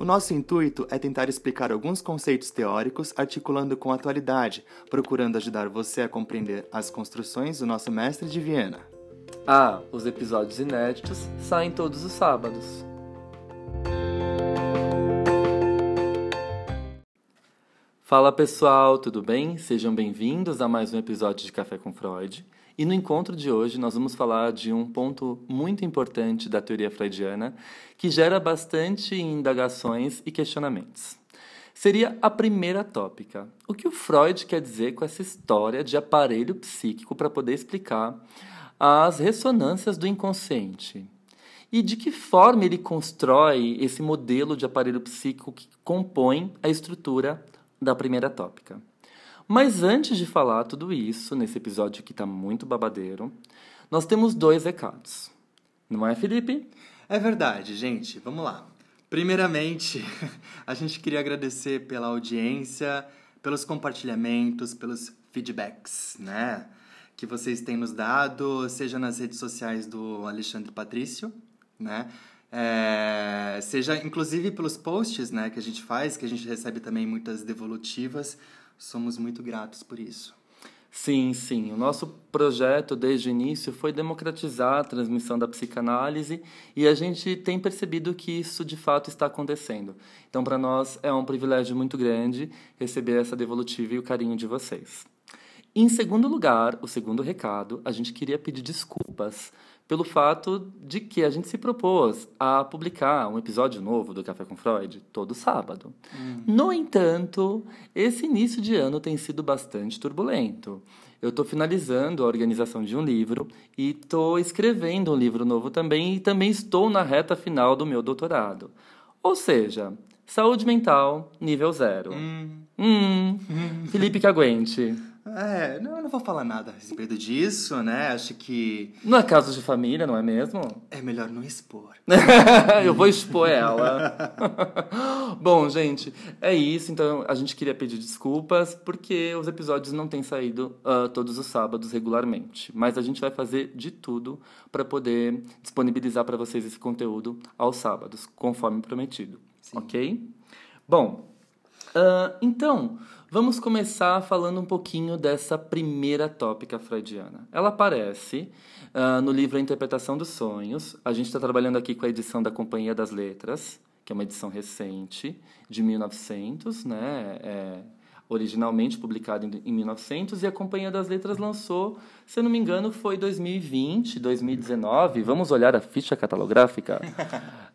O nosso intuito é tentar explicar alguns conceitos teóricos articulando com a atualidade, procurando ajudar você a compreender as construções do nosso mestre de Viena. Ah, os episódios inéditos saem todos os sábados. Fala pessoal, tudo bem? Sejam bem-vindos a mais um episódio de Café com Freud. E no encontro de hoje nós vamos falar de um ponto muito importante da teoria freudiana que gera bastante indagações e questionamentos. Seria a primeira tópica. O que o Freud quer dizer com essa história de aparelho psíquico para poder explicar as ressonâncias do inconsciente? E de que forma ele constrói esse modelo de aparelho psíquico que compõe a estrutura da primeira tópica. Mas antes de falar tudo isso, nesse episódio que está muito babadeiro, nós temos dois recados. Não é, Felipe? É verdade, gente. Vamos lá. Primeiramente, a gente queria agradecer pela audiência, pelos compartilhamentos, pelos feedbacks, né? Que vocês têm nos dado, seja nas redes sociais do Alexandre Patrício, né? É, seja inclusive pelos posts né, que a gente faz, que a gente recebe também muitas devolutivas. Somos muito gratos por isso. Sim, sim. O nosso projeto, desde o início, foi democratizar a transmissão da psicanálise e a gente tem percebido que isso de fato está acontecendo. Então, para nós, é um privilégio muito grande receber essa devolutiva e o carinho de vocês. Em segundo lugar, o segundo recado, a gente queria pedir desculpas pelo fato de que a gente se propôs a publicar um episódio novo do Café com Freud todo sábado. Hum. No entanto, esse início de ano tem sido bastante turbulento. Eu estou finalizando a organização de um livro e estou escrevendo um livro novo também e também estou na reta final do meu doutorado. Ou seja, saúde mental nível zero. Hum. Hum. Felipe que aguente. É, não, eu não vou falar nada a respeito disso, né? Acho que. Não é caso de família, não é mesmo? É melhor não expor. eu vou expor ela. Bom, gente, é isso. Então a gente queria pedir desculpas porque os episódios não têm saído uh, todos os sábados regularmente. Mas a gente vai fazer de tudo para poder disponibilizar para vocês esse conteúdo aos sábados, conforme prometido. Sim. Ok? Bom, uh, então. Vamos começar falando um pouquinho dessa primeira tópica freudiana. Ela aparece uh, no livro A Interpretação dos Sonhos. A gente está trabalhando aqui com a edição da Companhia das Letras, que é uma edição recente, de 1900, né? É, originalmente publicada em, em 1900, e a Companhia das Letras lançou, se eu não me engano, foi 2020, 2019. Vamos olhar a ficha catalográfica?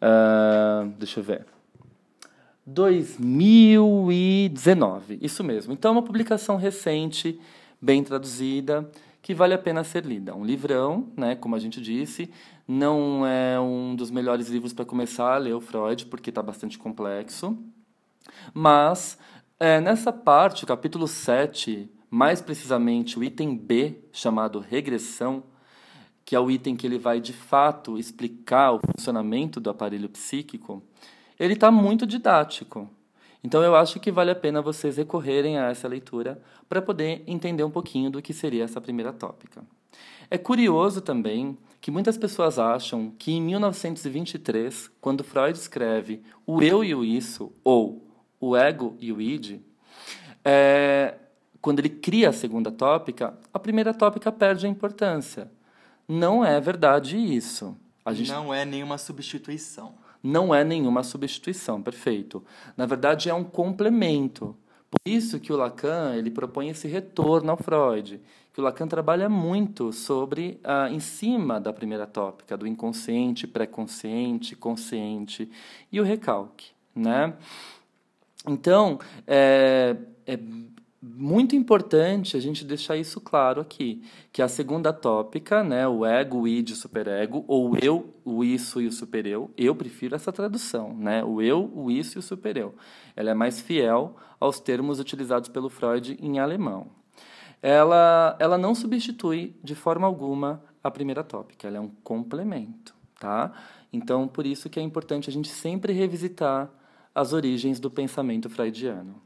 uh, deixa eu ver. 2019, isso mesmo. Então, uma publicação recente, bem traduzida, que vale a pena ser lida. Um livrão, né, como a gente disse, não é um dos melhores livros para começar a ler o Freud, porque está bastante complexo. Mas, é, nessa parte, o capítulo 7, mais precisamente o item B, chamado regressão, que é o item que ele vai de fato explicar o funcionamento do aparelho psíquico, ele está muito didático. Então eu acho que vale a pena vocês recorrerem a essa leitura para poder entender um pouquinho do que seria essa primeira tópica. É curioso também que muitas pessoas acham que em 1923, quando Freud escreve o eu e o isso, ou o ego e o id, é, quando ele cria a segunda tópica, a primeira tópica perde a importância. Não é verdade isso. Gente... Não é nenhuma substituição não é nenhuma substituição, perfeito. Na verdade, é um complemento. Por isso que o Lacan ele propõe esse retorno ao Freud, que o Lacan trabalha muito sobre ah, em cima da primeira tópica do inconsciente, pré-consciente, consciente e o recalque, né? Então é, é muito importante a gente deixar isso claro aqui, que a segunda tópica, né, o ego, o id, o superego, ou eu, o isso e o supereu, eu prefiro essa tradução, né, o eu, o isso e o supereu. Ela é mais fiel aos termos utilizados pelo Freud em alemão. Ela, ela não substitui de forma alguma a primeira tópica, ela é um complemento, tá? Então, por isso que é importante a gente sempre revisitar as origens do pensamento freudiano.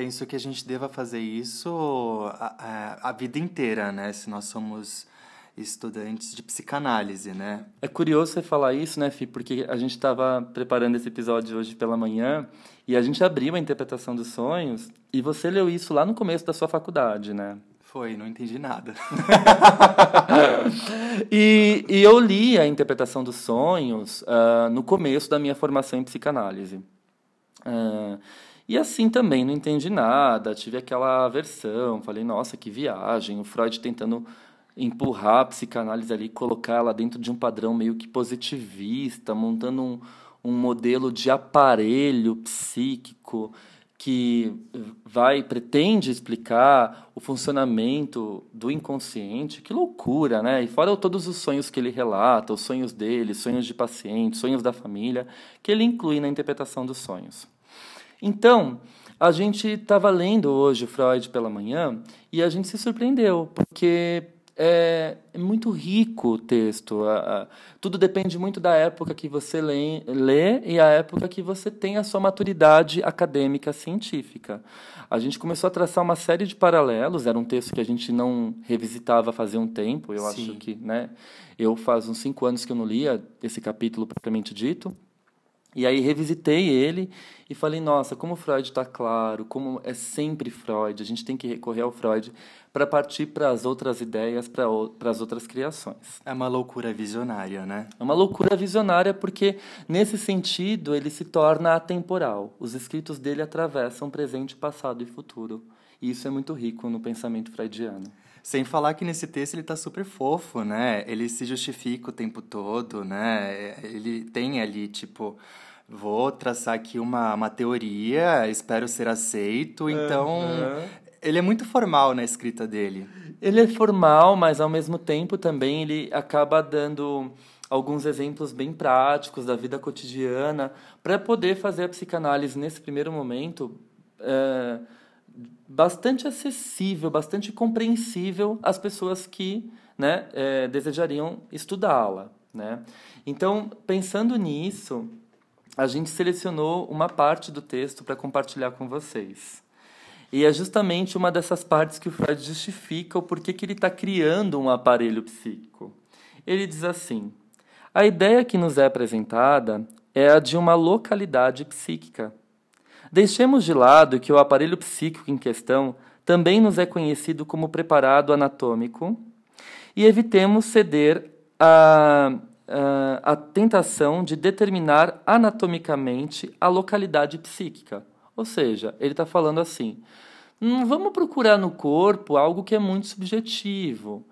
Penso que a gente deva fazer isso a, a, a vida inteira, né? Se nós somos estudantes de psicanálise, né? É curioso você falar isso, né, Fi? Porque a gente estava preparando esse episódio hoje pela manhã e a gente abriu a interpretação dos sonhos e você leu isso lá no começo da sua faculdade, né? Foi, não entendi nada. e, e, eu li a interpretação dos sonhos uh, no começo da minha formação em psicanálise. Uh, e assim também não entendi nada, tive aquela aversão, falei, nossa, que viagem, o Freud tentando empurrar a psicanálise ali, colocar ela dentro de um padrão meio que positivista, montando um, um modelo de aparelho psíquico que vai pretende explicar o funcionamento do inconsciente. Que loucura, né? E fora todos os sonhos que ele relata, os sonhos dele, sonhos de paciente, sonhos da família, que ele inclui na interpretação dos sonhos. Então, a gente estava lendo hoje Freud pela manhã e a gente se surpreendeu, porque é, é muito rico o texto. tudo depende muito da época que você lê, lê e a época que você tem a sua maturidade acadêmica científica. A gente começou a traçar uma série de paralelos. Era um texto que a gente não revisitava fazia um tempo. Eu Sim. acho que, né? Eu faz uns cinco anos que eu não lia esse capítulo propriamente dito. E aí revisitei ele e falei, nossa, como Freud está claro, como é sempre Freud, a gente tem que recorrer ao Freud para partir para as outras ideias, para as outras criações. É uma loucura visionária, né? É uma loucura visionária porque, nesse sentido, ele se torna atemporal. Os escritos dele atravessam presente, passado e futuro. E isso é muito rico no pensamento freudiano. Sem falar que nesse texto ele está super fofo, né? Ele se justifica o tempo todo, né? Ele tem ali, tipo, vou traçar aqui uma, uma teoria, espero ser aceito. Então, uhum. ele é muito formal na escrita dele. Ele é formal, mas ao mesmo tempo também ele acaba dando alguns exemplos bem práticos da vida cotidiana para poder fazer a psicanálise nesse primeiro momento. É bastante acessível, bastante compreensível às pessoas que né, é, desejariam estudá-la. Né? Então, pensando nisso, a gente selecionou uma parte do texto para compartilhar com vocês. E é justamente uma dessas partes que o Freud justifica o porquê que ele está criando um aparelho psíquico. Ele diz assim: a ideia que nos é apresentada é a de uma localidade psíquica Deixemos de lado que o aparelho psíquico em questão também nos é conhecido como preparado anatômico e evitemos ceder à, à, à tentação de determinar anatomicamente a localidade psíquica. Ou seja, ele está falando assim: não vamos procurar no corpo algo que é muito subjetivo.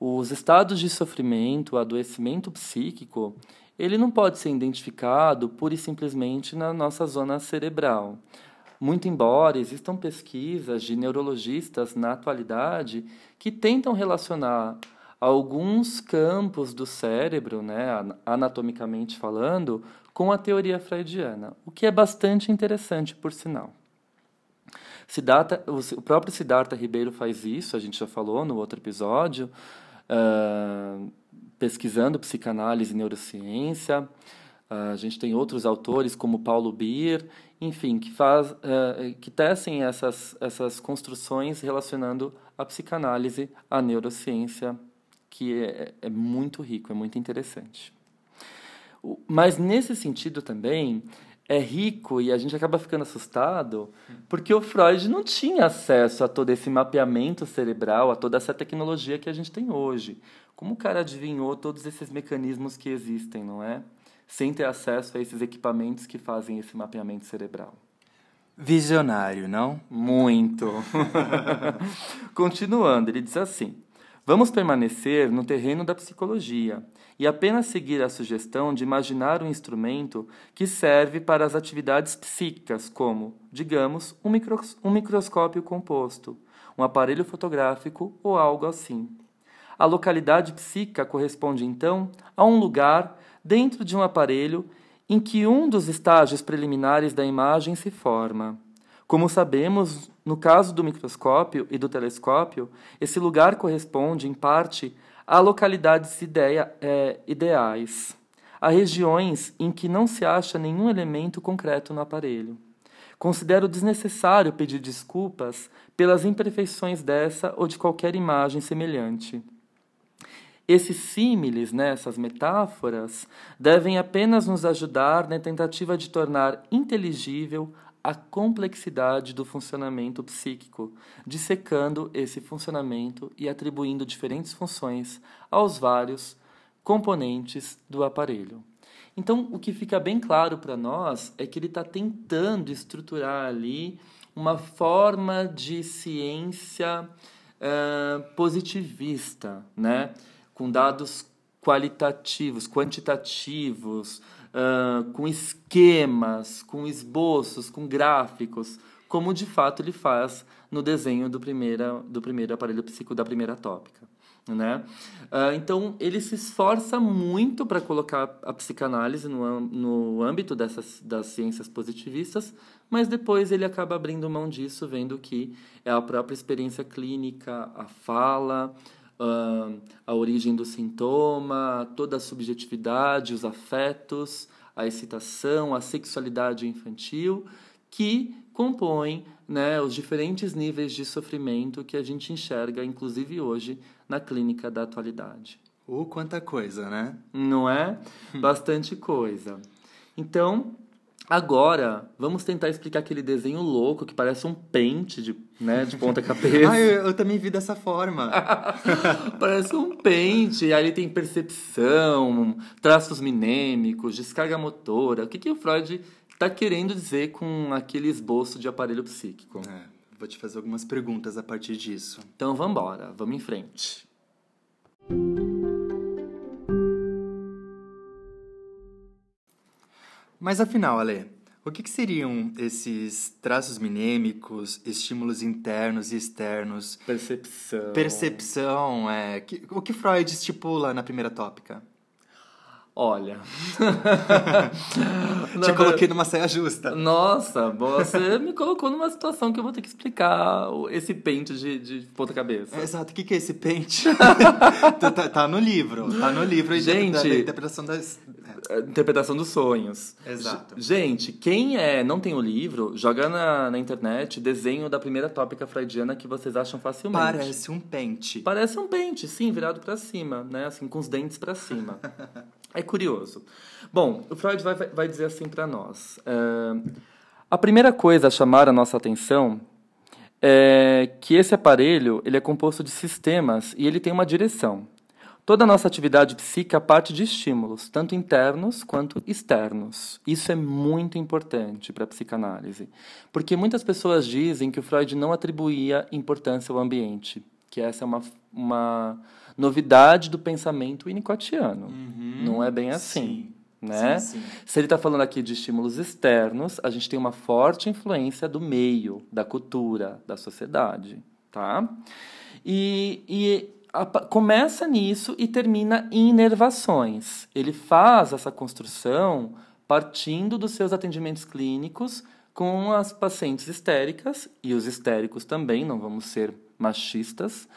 Os estados de sofrimento, o adoecimento psíquico, ele não pode ser identificado pura e simplesmente na nossa zona cerebral. Muito embora existam pesquisas de neurologistas na atualidade que tentam relacionar alguns campos do cérebro, né, anatomicamente falando, com a teoria freudiana, o que é bastante interessante, por sinal. Siddhartha, o próprio Siddhartha Ribeiro faz isso, a gente já falou no outro episódio. Uh, pesquisando psicanálise e neurociência. Uh, a gente tem outros autores como Paulo Bier, enfim, que faz, uh, que tecem essas essas construções relacionando a psicanálise à neurociência, que é, é muito rico, é muito interessante. Mas nesse sentido também é rico e a gente acaba ficando assustado porque o Freud não tinha acesso a todo esse mapeamento cerebral, a toda essa tecnologia que a gente tem hoje. Como o cara adivinhou todos esses mecanismos que existem, não é? Sem ter acesso a esses equipamentos que fazem esse mapeamento cerebral. Visionário, não? Muito. Continuando, ele diz assim: Vamos permanecer no terreno da psicologia e apenas seguir a sugestão de imaginar um instrumento que serve para as atividades psíquicas, como, digamos, um, um microscópio composto, um aparelho fotográfico ou algo assim. A localidade psíquica corresponde, então, a um lugar dentro de um aparelho em que um dos estágios preliminares da imagem se forma. Como sabemos, no caso do microscópio e do telescópio, esse lugar corresponde, em parte, a localidades ideia, é, ideais, a regiões em que não se acha nenhum elemento concreto no aparelho. Considero desnecessário pedir desculpas pelas imperfeições dessa ou de qualquer imagem semelhante. Esses símiles, né, essas metáforas, devem apenas nos ajudar na tentativa de tornar inteligível a complexidade do funcionamento psíquico, dissecando esse funcionamento e atribuindo diferentes funções aos vários componentes do aparelho. Então, o que fica bem claro para nós é que ele está tentando estruturar ali uma forma de ciência uh, positivista, né? com dados qualitativos, quantitativos, uh, com esquemas, com esboços, com gráficos, como de fato ele faz no desenho do, primeira, do primeiro aparelho psíquico da primeira tópica. Né? Uh, então, ele se esforça muito para colocar a psicanálise no, no âmbito dessas, das ciências positivistas, mas depois ele acaba abrindo mão disso, vendo que é a própria experiência clínica, a fala, uh, a origem do sintoma, toda a subjetividade, os afetos, a excitação, a sexualidade infantil, que compõem né, os diferentes níveis de sofrimento que a gente enxerga, inclusive hoje, na clínica da atualidade. Uh, quanta coisa, né? Não é? Bastante coisa. Então, Agora, vamos tentar explicar aquele desenho louco que parece um pente de, né, de ponta cabeça. ah, eu, eu, também vi dessa forma. parece um pente. Aí tem percepção, traços minêmicos, descarga motora. O que, que o Freud está querendo dizer com aquele esboço de aparelho psíquico? É, vou te fazer algumas perguntas a partir disso. Então vamos embora, vamos em frente. Mas afinal, Ale, o que, que, seriam esses traços minêmicos, estímulos internos e externos? Percepção. Percepção, é. Que, o que Freud estipula na primeira tópica? Olha. Te coloquei numa saia justa. Nossa, você me colocou numa situação que eu vou ter que explicar esse pente de, de ponta-cabeça. exato. O que, que é esse pente? tá, tá, tá, no livro. Tá no livro Gente, da, da interpretação das. É. Interpretação dos sonhos. Exato. Gente, quem é não tem o livro, joga na, na internet desenho da primeira tópica freudiana que vocês acham facilmente. Parece um pente. Parece um pente, sim, virado para cima, né? Assim, com os dentes para cima. É curioso. Bom, o Freud vai, vai dizer assim para nós. Uh, a primeira coisa a chamar a nossa atenção é que esse aparelho ele é composto de sistemas e ele tem uma direção. Toda a nossa atividade psíquica parte de estímulos, tanto internos quanto externos. Isso é muito importante para a psicanálise, porque muitas pessoas dizem que o Freud não atribuía importância ao ambiente, que essa é uma, uma novidade do pensamento winnicottiano. Uhum, não é bem assim. Sim. Né? Sim, sim. Se ele está falando aqui de estímulos externos, a gente tem uma forte influência do meio, da cultura, da sociedade. Tá? E, e começa nisso e termina em inervações. Ele faz essa construção partindo dos seus atendimentos clínicos com as pacientes histéricas e os histéricos também, não vamos ser machistas,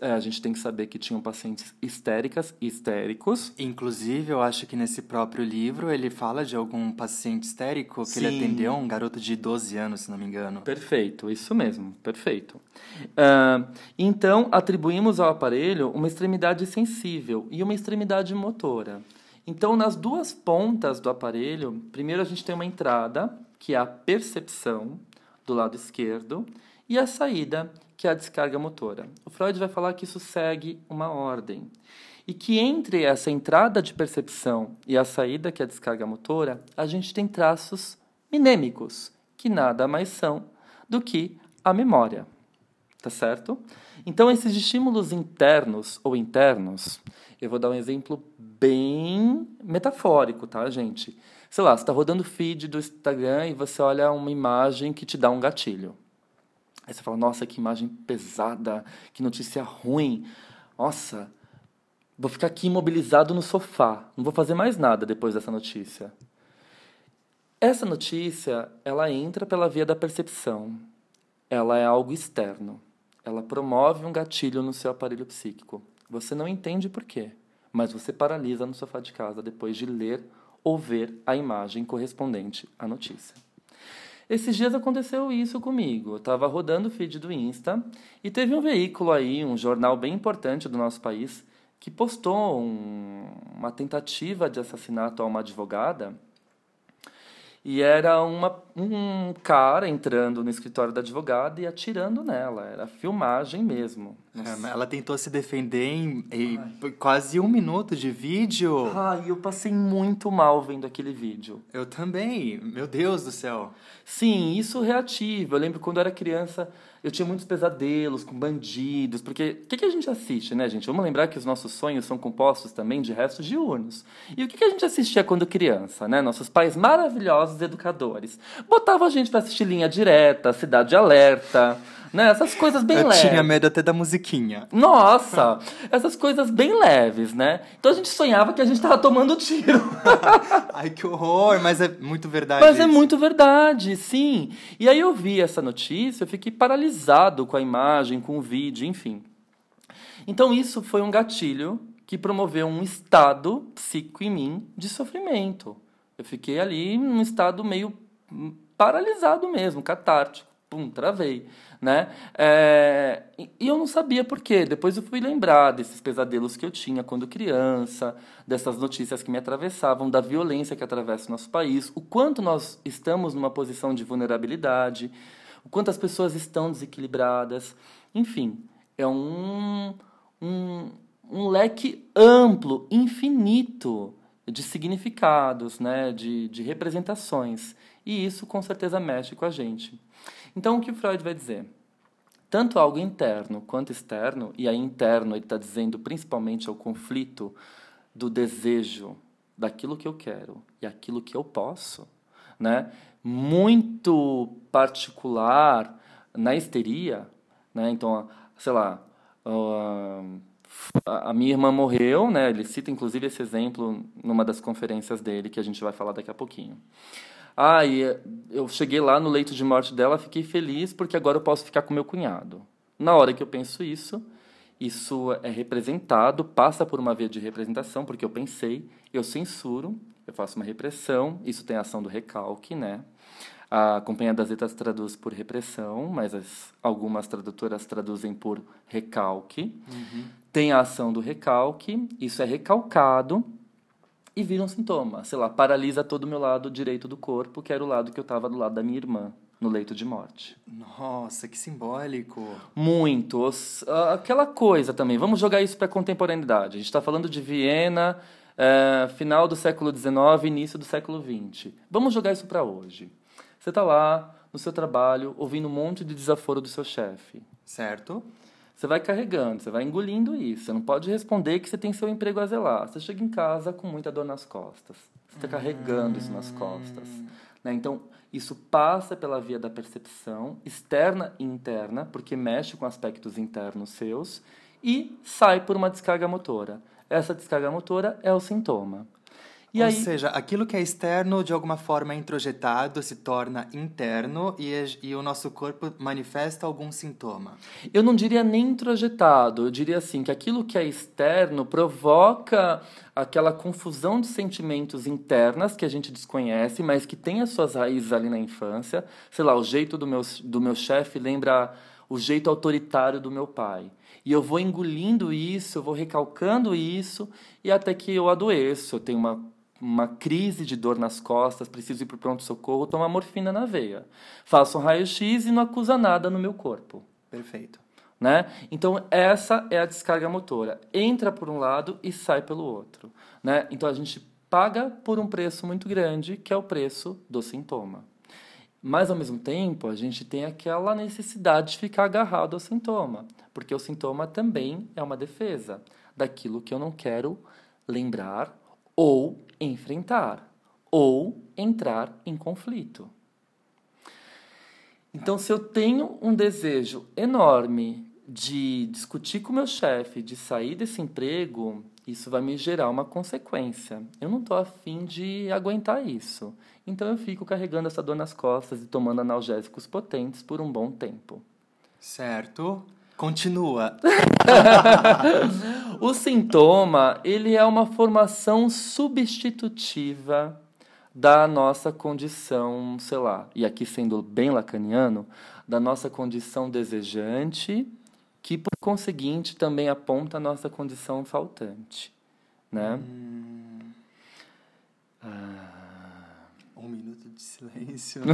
a gente tem que saber que tinham pacientes histéricas e histéricos. Inclusive, eu acho que nesse próprio livro ele fala de algum paciente histérico que Sim. ele atendeu, um garoto de 12 anos, se não me engano. Perfeito, isso mesmo, perfeito. Uh, então, atribuímos ao aparelho uma extremidade sensível e uma extremidade motora. Então, nas duas pontas do aparelho, primeiro a gente tem uma entrada, que é a percepção, do lado esquerdo, e a saída, que é a descarga motora. O Freud vai falar que isso segue uma ordem. E que entre essa entrada de percepção e a saída, que é a descarga motora, a gente tem traços minêmicos, que nada mais são do que a memória. Tá certo? Então, esses estímulos internos ou internos, eu vou dar um exemplo bem metafórico, tá, gente? Sei lá, você está rodando feed do Instagram e você olha uma imagem que te dá um gatilho. Aí você fala, nossa, que imagem pesada, que notícia ruim. Nossa, vou ficar aqui imobilizado no sofá, não vou fazer mais nada depois dessa notícia. Essa notícia, ela entra pela via da percepção. Ela é algo externo. Ela promove um gatilho no seu aparelho psíquico. Você não entende por quê, mas você paralisa no sofá de casa depois de ler ou ver a imagem correspondente à notícia. Esses dias aconteceu isso comigo. Eu estava rodando o feed do Insta e teve um veículo aí, um jornal bem importante do nosso país, que postou um, uma tentativa de assassinato a uma advogada e era uma, um cara entrando no escritório da advogada e atirando nela. Era filmagem mesmo. É, ela tentou se defender em, em quase um minuto de vídeo. Ai, eu passei muito mal vendo aquele vídeo. Eu também. Meu Deus do céu. Sim, isso reativo. Eu lembro quando eu era criança, eu tinha muitos pesadelos com bandidos, porque o que, que, a gente assiste, né, gente? Vamos lembrar que os nossos sonhos são compostos também de restos diurnos. E o que, que a gente assistia quando criança, né? Nossos pais maravilhosos educadores botavam a gente para assistir Linha Direta, Cidade Alerta, né? Essas coisas bem eu leves. Eu tinha medo até da musiquinha. Nossa, essas coisas bem leves, né? Então a gente sonhava que a gente tava tomando tiro. Ai, que horror, mas é muito verdade. Mas isso. é muito verdade, sim. E aí eu vi essa notícia, eu fiquei paralisado com a imagem, com o vídeo, enfim. Então isso foi um gatilho que promoveu um estado psíquico em mim de sofrimento. Eu fiquei ali num estado meio paralisado mesmo, catártico. Pum, travei né? É, e eu não sabia por quê. Depois eu fui lembrar desses pesadelos que eu tinha quando criança, dessas notícias que me atravessavam, da violência que atravessa o nosso país, o quanto nós estamos numa posição de vulnerabilidade, o quanto as pessoas estão desequilibradas. Enfim, é um, um, um leque amplo, infinito de significados, né? de, de representações. E isso com certeza mexe com a gente. Então, o que Freud vai dizer? Tanto algo interno quanto externo, e aí interno ele está dizendo principalmente ao conflito do desejo daquilo que eu quero e aquilo que eu posso, né? Muito particular na histeria, né? Então, sei lá, a minha irmã morreu, né? Ele cita inclusive esse exemplo numa das conferências dele que a gente vai falar daqui a pouquinho. Ah, e eu cheguei lá no leito de morte dela, fiquei feliz porque agora eu posso ficar com meu cunhado. Na hora que eu penso isso, isso é representado, passa por uma via de representação, porque eu pensei, eu censuro, eu faço uma repressão, isso tem a ação do recalque, né? A Companhia das Letras traduz por repressão, mas as, algumas tradutoras traduzem por recalque. Uhum. Tem a ação do recalque, isso é recalcado, e vira um sintoma. Sei lá, paralisa todo o meu lado direito do corpo, que era o lado que eu estava do lado da minha irmã, no leito de morte. Nossa, que simbólico. Muito. Aquela coisa também, vamos jogar isso para a contemporaneidade. A gente está falando de Viena, é, final do século XIX, início do século XX. Vamos jogar isso para hoje. Você está lá no seu trabalho, ouvindo um monte de desaforo do seu chefe. Certo. Você vai carregando, você vai engolindo isso. Você não pode responder que você tem seu emprego a zelar. Você chega em casa com muita dor nas costas. Você está carregando isso nas costas. Né? Então, isso passa pela via da percepção, externa e interna, porque mexe com aspectos internos seus, e sai por uma descarga motora. Essa descarga motora é o sintoma. E Ou aí... seja, aquilo que é externo, de alguma forma é introjetado, se torna interno e, e o nosso corpo manifesta algum sintoma. Eu não diria nem introjetado, eu diria assim, que aquilo que é externo provoca aquela confusão de sentimentos internas que a gente desconhece, mas que tem as suas raízes ali na infância. Sei lá, o jeito do meu, do meu chefe lembra o jeito autoritário do meu pai. E eu vou engolindo isso, eu vou recalcando isso, e até que eu adoeço, eu tenho uma uma crise de dor nas costas, preciso ir para o pronto-socorro, tomar morfina na veia. Faço um raio-x e não acusa nada no meu corpo. Perfeito. Né? Então, essa é a descarga motora. Entra por um lado e sai pelo outro. Né? Então, a gente paga por um preço muito grande, que é o preço do sintoma. Mas, ao mesmo tempo, a gente tem aquela necessidade de ficar agarrado ao sintoma, porque o sintoma também é uma defesa daquilo que eu não quero lembrar ou enfrentar ou entrar em conflito. Então, se eu tenho um desejo enorme de discutir com meu chefe, de sair desse emprego, isso vai me gerar uma consequência. Eu não estou afim de aguentar isso. Então eu fico carregando essa dor nas costas e tomando analgésicos potentes por um bom tempo. Certo. Continua. o sintoma, ele é uma formação substitutiva da nossa condição, sei lá, e aqui sendo bem lacaniano, da nossa condição desejante, que por conseguinte também aponta a nossa condição faltante, né? Hum. Ah. Um minuto de silêncio.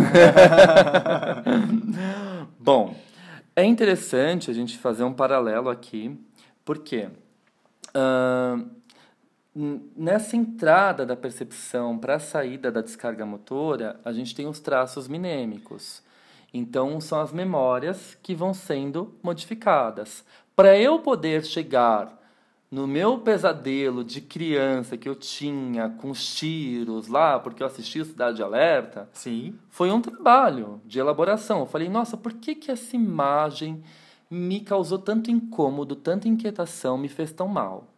Bom, é interessante a gente fazer um paralelo aqui, porque uh, nessa entrada da percepção para a saída da descarga motora, a gente tem os traços minêmicos. Então, são as memórias que vão sendo modificadas. Para eu poder chegar no meu pesadelo de criança que eu tinha com os tiros lá, porque eu assisti o Cidade Alerta, Sim. foi um trabalho de elaboração. Eu falei, nossa, por que, que essa imagem me causou tanto incômodo, tanta inquietação, me fez tão mal?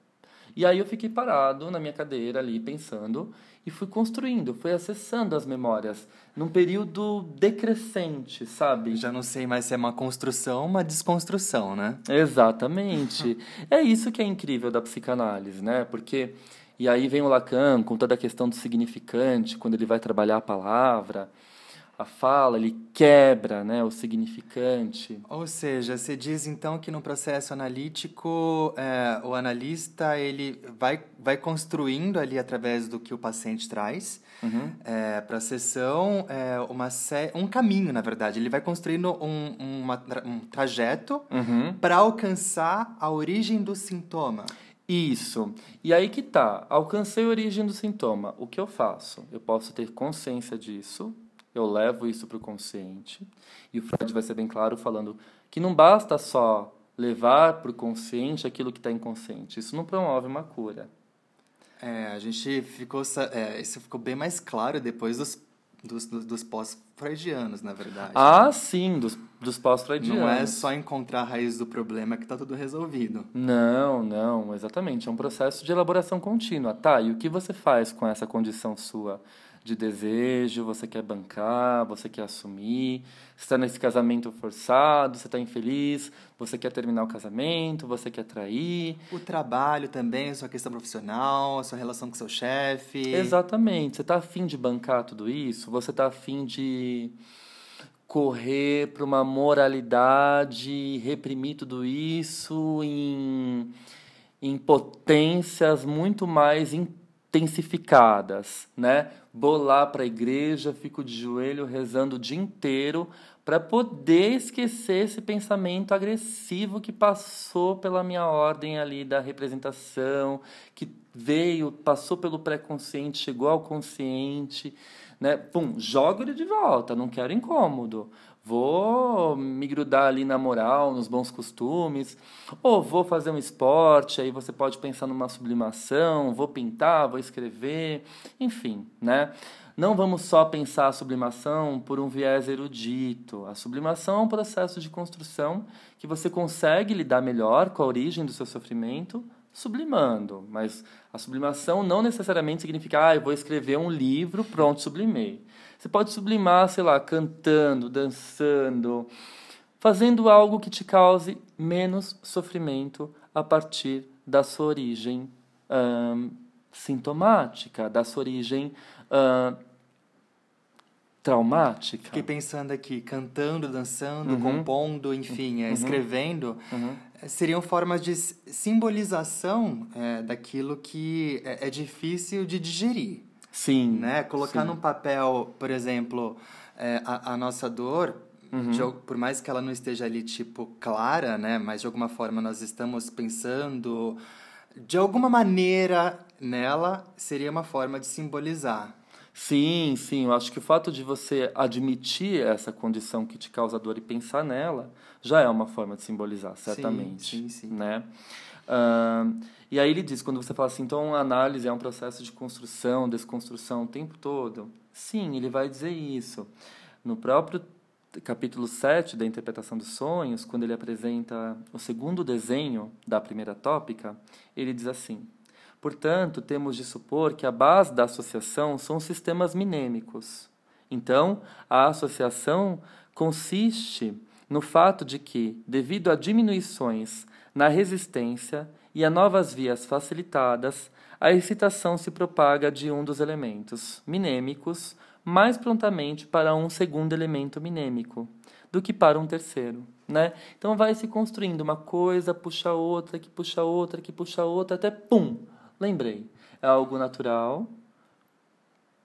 E aí eu fiquei parado na minha cadeira ali pensando e fui construindo, fui acessando as memórias num período decrescente, sabe? Já não sei mais se é uma construção ou uma desconstrução, né? Exatamente. é isso que é incrível da psicanálise, né? Porque e aí vem o Lacan com toda a questão do significante, quando ele vai trabalhar a palavra a fala, ele quebra né, o significante. Ou seja, você diz então que no processo analítico é, o analista ele vai, vai construindo ali através do que o paciente traz uhum. é, para a sessão é, uma um caminho, na verdade. Ele vai construindo um, uma, um trajeto uhum. para alcançar a origem do sintoma. Isso. E aí que tá. Alcancei a origem do sintoma. O que eu faço? Eu posso ter consciência disso, eu levo isso para o consciente. E o Freud vai ser bem claro falando que não basta só levar para o consciente aquilo que está inconsciente. Isso não promove uma cura. É, a gente ficou. É, isso ficou bem mais claro depois dos, dos, dos pós-freudianos, na verdade. Ah, sim, dos, dos pós-freudianos. Não é só encontrar a raiz do problema que está tudo resolvido. Não, não, exatamente. É um processo de elaboração contínua. Tá, e o que você faz com essa condição sua? de desejo, você quer bancar, você quer assumir, você está nesse casamento forçado, você está infeliz, você quer terminar o casamento, você quer trair. O trabalho também, a sua questão profissional, a sua relação com seu chefe. Exatamente. Você está afim de bancar tudo isso? Você está afim de correr para uma moralidade, reprimir tudo isso em, em potências muito mais intensificadas, né? Vou lá para a igreja, fico de joelho rezando o dia inteiro para poder esquecer esse pensamento agressivo que passou pela minha ordem ali da representação, que veio, passou pelo pré-consciente, chegou ao consciente, né? Pum, jogo ele de volta, não quero incômodo vou me grudar ali na moral, nos bons costumes, ou vou fazer um esporte, aí você pode pensar numa sublimação, vou pintar, vou escrever, enfim, né? Não vamos só pensar a sublimação por um viés erudito. A sublimação é um processo de construção que você consegue lidar melhor com a origem do seu sofrimento, sublimando. Mas a sublimação não necessariamente significa, ah, eu vou escrever um livro, pronto, sublimei. Você pode sublimar, sei lá, cantando, dançando, fazendo algo que te cause menos sofrimento a partir da sua origem hum, sintomática, da sua origem hum, traumática. Fiquei pensando aqui, cantando, dançando, uhum. compondo, enfim, é, uhum. escrevendo, uhum. Seriam formas de simbolização é, daquilo que é, é difícil de digerir. Sim. Né? Colocar sim. num papel, por exemplo, é, a, a, nossa dor, uhum. de, por mais que ela não esteja ali, tipo, clara, né? Mas de alguma forma nós estamos pensando, de alguma maneira nela, seria uma forma de simbolizar. Sim, sim. Eu acho que o fato de você admitir essa condição que te causa dor e pensar nela já é uma forma de simbolizar, certamente. Sim, sim, sim. Né? Uh, e aí ele diz, quando você fala assim, então a análise é um processo de construção, desconstrução o tempo todo. Sim, ele vai dizer isso. No próprio capítulo 7 da interpretação dos sonhos, quando ele apresenta o segundo desenho da primeira tópica, ele diz assim: Portanto, temos de supor que a base da associação são sistemas minêmicos. Então, a associação consiste no fato de que, devido a diminuições na resistência e a novas vias facilitadas, a excitação se propaga de um dos elementos minêmicos mais prontamente para um segundo elemento minêmico do que para um terceiro. Né? Então vai se construindo uma coisa, puxa outra, que puxa outra, que puxa outra, até pum! Lembrei. É algo natural,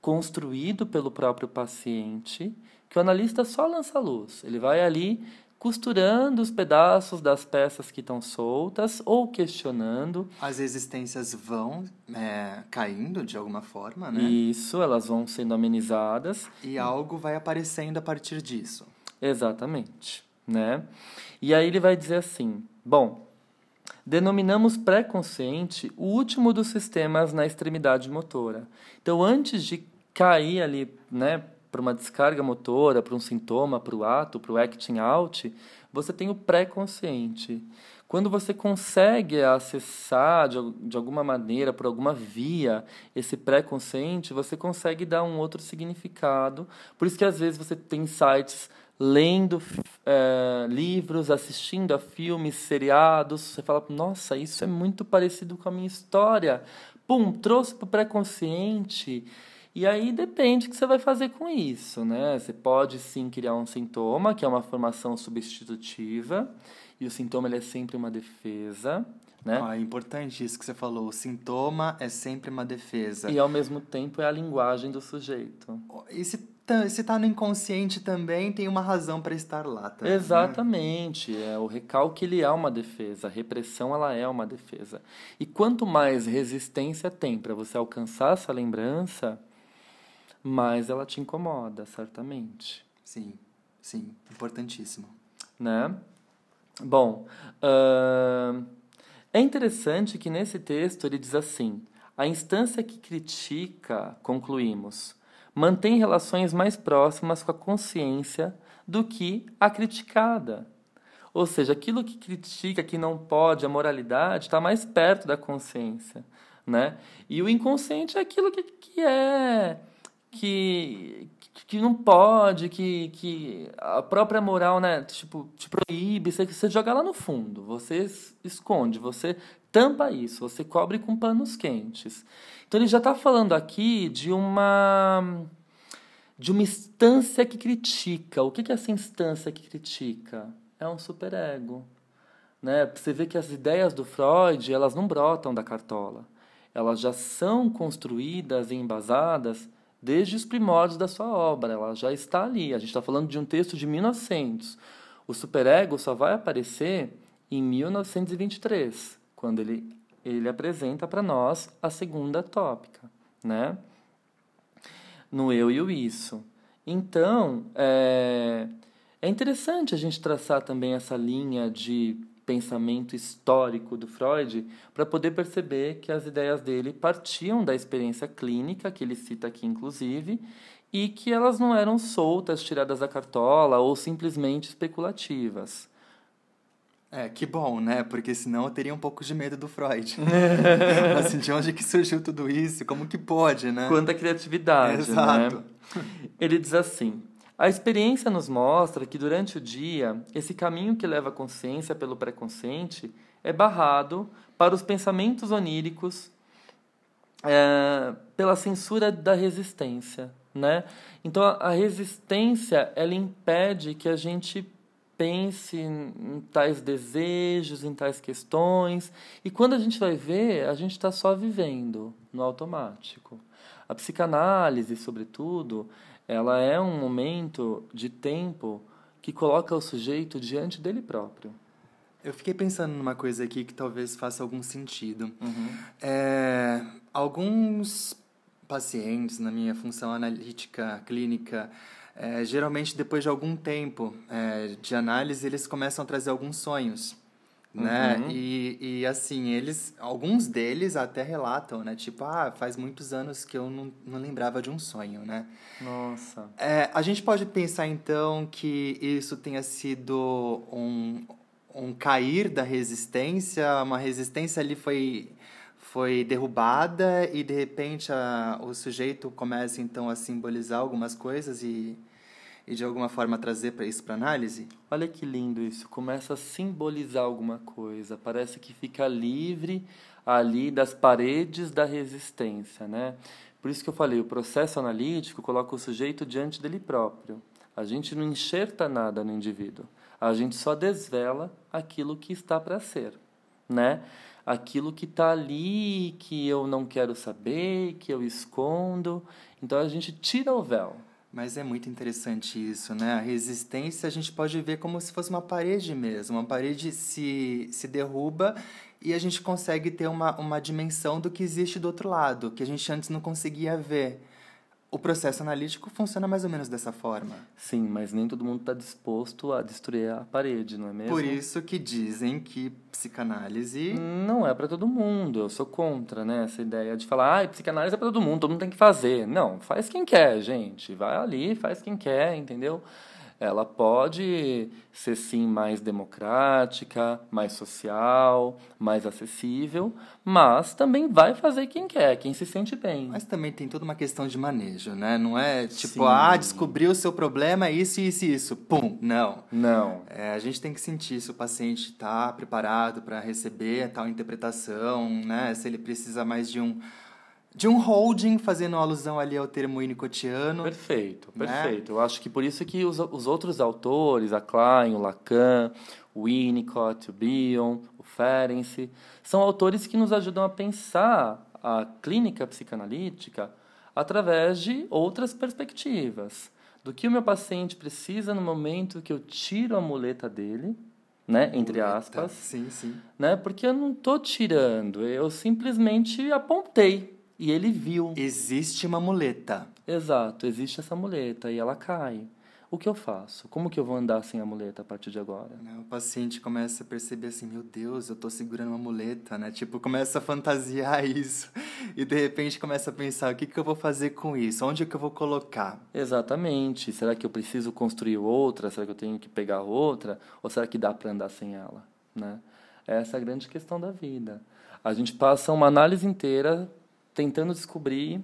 construído pelo próprio paciente, que o analista só lança luz. Ele vai ali costurando os pedaços das peças que estão soltas ou questionando. As existências vão é, caindo de alguma forma, né? Isso, elas vão sendo amenizadas. E algo vai aparecendo a partir disso. Exatamente, né? E aí ele vai dizer assim, bom, denominamos pré-consciente o último dos sistemas na extremidade motora. Então, antes de cair ali, né, para uma descarga motora, para um sintoma, para o ato, para o acting out, você tem o pré-consciente. Quando você consegue acessar de, de alguma maneira, por alguma via, esse pré-consciente, você consegue dar um outro significado. Por isso que às vezes você tem sites lendo é, livros, assistindo a filmes, seriados, você fala, nossa, isso é muito parecido com a minha história. Pum, trouxe para o pré-consciente e aí depende o que você vai fazer com isso, né? Você pode sim criar um sintoma, que é uma formação substitutiva, e o sintoma ele é sempre uma defesa, né? Ah, é importante isso que você falou. O sintoma é sempre uma defesa. E ao mesmo tempo é a linguagem do sujeito. E se se está no inconsciente também, tem uma razão para estar lá. Tá? Exatamente. É, o recalque ele é uma defesa, a repressão ela é uma defesa. E quanto mais resistência tem para você alcançar essa lembrança, mais ela te incomoda, certamente. Sim, sim, importantíssimo. Né? Bom, uh, é interessante que nesse texto ele diz assim: a instância que critica, concluímos, mantém relações mais próximas com a consciência do que a criticada. Ou seja, aquilo que critica, que não pode, a moralidade, está mais perto da consciência. Né? E o inconsciente é aquilo que, que é que, que não pode, que, que a própria moral, né, tipo, te proíbe, você, você joga lá no fundo, você esconde, você tampa isso, você cobre com panos quentes. Então ele já está falando aqui de uma de uma instância que critica. O que é essa instância que critica? É um superego. Né? Você vê que as ideias do Freud elas não brotam da cartola. Elas já são construídas e embasadas desde os primórdios da sua obra. Ela já está ali. A gente está falando de um texto de 1900. O superego só vai aparecer em 1923, quando ele, ele apresenta para nós a segunda tópica, né? no eu e o isso. Então, é, é interessante a gente traçar também essa linha de pensamento histórico do Freud para poder perceber que as ideias dele partiam da experiência clínica, que ele cita aqui inclusive, e que elas não eram soltas, tiradas da cartola ou simplesmente especulativas. É, que bom, né? Porque senão eu teria um pouco de medo do Freud. assim, de onde que surgiu tudo isso? Como que pode, né? Quanta criatividade, né? Exato. né? Ele diz assim: a experiência nos mostra que durante o dia, esse caminho que leva a consciência pelo pré-consciente é barrado para os pensamentos oníricos é, pela censura da resistência, né? Então a resistência ela impede que a gente pense em tais desejos, em tais questões, e quando a gente vai ver, a gente está só vivendo no automático. A psicanálise, sobretudo, ela é um momento de tempo que coloca o sujeito diante dele próprio. Eu fiquei pensando numa coisa aqui que talvez faça algum sentido. Uhum. É, alguns pacientes, na minha função analítica clínica, é, geralmente depois de algum tempo é, de análise, eles começam a trazer alguns sonhos. Né? Uhum. E, e assim, eles, alguns deles até relatam, né? Tipo, ah, faz muitos anos que eu não, não lembrava de um sonho, né? Nossa. É, a gente pode pensar então que isso tenha sido um, um cair da resistência, uma resistência ali foi foi derrubada e de repente a, o sujeito começa então a simbolizar algumas coisas e, e de alguma forma trazer para isso para análise? Olha que lindo isso. Começa a simbolizar alguma coisa. Parece que fica livre ali das paredes da resistência, né? Por isso que eu falei, o processo analítico coloca o sujeito diante dele próprio. A gente não enxerta nada no indivíduo. A gente só desvela aquilo que está para ser, né? Aquilo que está ali, que eu não quero saber, que eu escondo. Então a gente tira o véu. Mas é muito interessante isso, né? A resistência a gente pode ver como se fosse uma parede mesmo. Uma parede se, se derruba e a gente consegue ter uma, uma dimensão do que existe do outro lado, que a gente antes não conseguia ver. O processo analítico funciona mais ou menos dessa forma. Sim, mas nem todo mundo está disposto a destruir a parede, não é mesmo? Por isso que dizem que psicanálise. Não é para todo mundo. Eu sou contra, né? Essa ideia de falar, ah, psicanálise é para todo mundo, todo mundo tem que fazer. Não, faz quem quer, gente. Vai ali, faz quem quer, entendeu? Ela pode ser sim mais democrática, mais social, mais acessível, mas também vai fazer quem quer, quem se sente bem. Mas também tem toda uma questão de manejo, né? Não é tipo, Sim. ah, descobriu o seu problema, é isso, isso e isso. Pum, não. Não. É, a gente tem que sentir se o paciente está preparado para receber tal interpretação, né? Se ele precisa mais de um de um holding, fazendo alusão ali ao termo inicotiano. Perfeito, né? perfeito. Eu acho que por isso que os, os outros autores, a Klein, o Lacan, o Winnicott, o Bion, o Ferenczi, são autores que nos ajudam a pensar a clínica psicanalítica através de outras perspectivas. Do que o meu paciente precisa no momento que eu tiro a muleta dele, né, entre aspas, Sim, sim. né? Porque eu não estou tirando, eu simplesmente apontei e ele viu. Existe uma muleta. Exato, existe essa muleta e ela cai. O que eu faço? Como que eu vou andar sem a muleta a partir de agora? O paciente começa a perceber assim, meu Deus, eu tô segurando uma muleta, né? Tipo, começa a fantasiar isso. E de repente começa a pensar, o que, que eu vou fazer com isso? Onde é que eu vou colocar? Exatamente. Será que eu preciso construir outra? Será que eu tenho que pegar outra? Ou será que dá para andar sem ela? Né? Essa é a grande questão da vida. A gente passa uma análise inteira tentando descobrir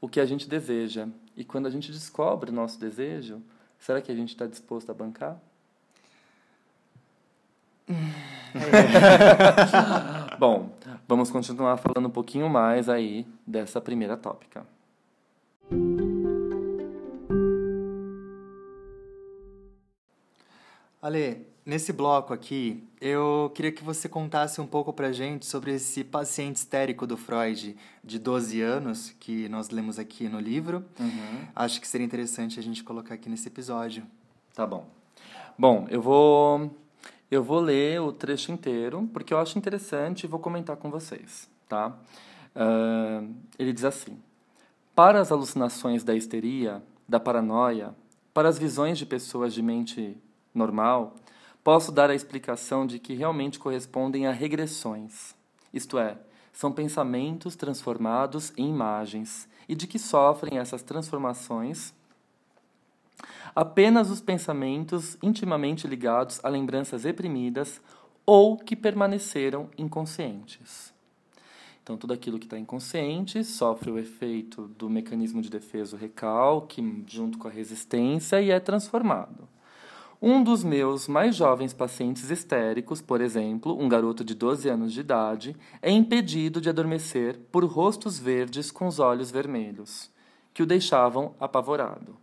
o que a gente deseja. E quando a gente descobre o nosso desejo, será que a gente está disposto a bancar? Bom, vamos continuar falando um pouquinho mais aí dessa primeira tópica. Ale, nesse bloco aqui, eu queria que você contasse um pouco pra gente sobre esse paciente histérico do Freud de 12 anos, que nós lemos aqui no livro. Acho que seria interessante a gente colocar aqui nesse episódio. Tá bom. Bom, eu vou eu vou ler o trecho inteiro porque eu acho interessante e vou comentar com vocês, tá? Ah, ele diz assim: para as alucinações da histeria, da paranoia, para as visões de pessoas de mente normal, posso dar a explicação de que realmente correspondem a regressões, isto é, são pensamentos transformados em imagens e de que sofrem essas transformações apenas os pensamentos intimamente ligados a lembranças reprimidas ou que permaneceram inconscientes. Então, tudo aquilo que está inconsciente sofre o efeito do mecanismo de defesa, o recalque, junto com a resistência, e é transformado. Um dos meus mais jovens pacientes histéricos, por exemplo, um garoto de 12 anos de idade, é impedido de adormecer por rostos verdes com os olhos vermelhos, que o deixavam apavorado.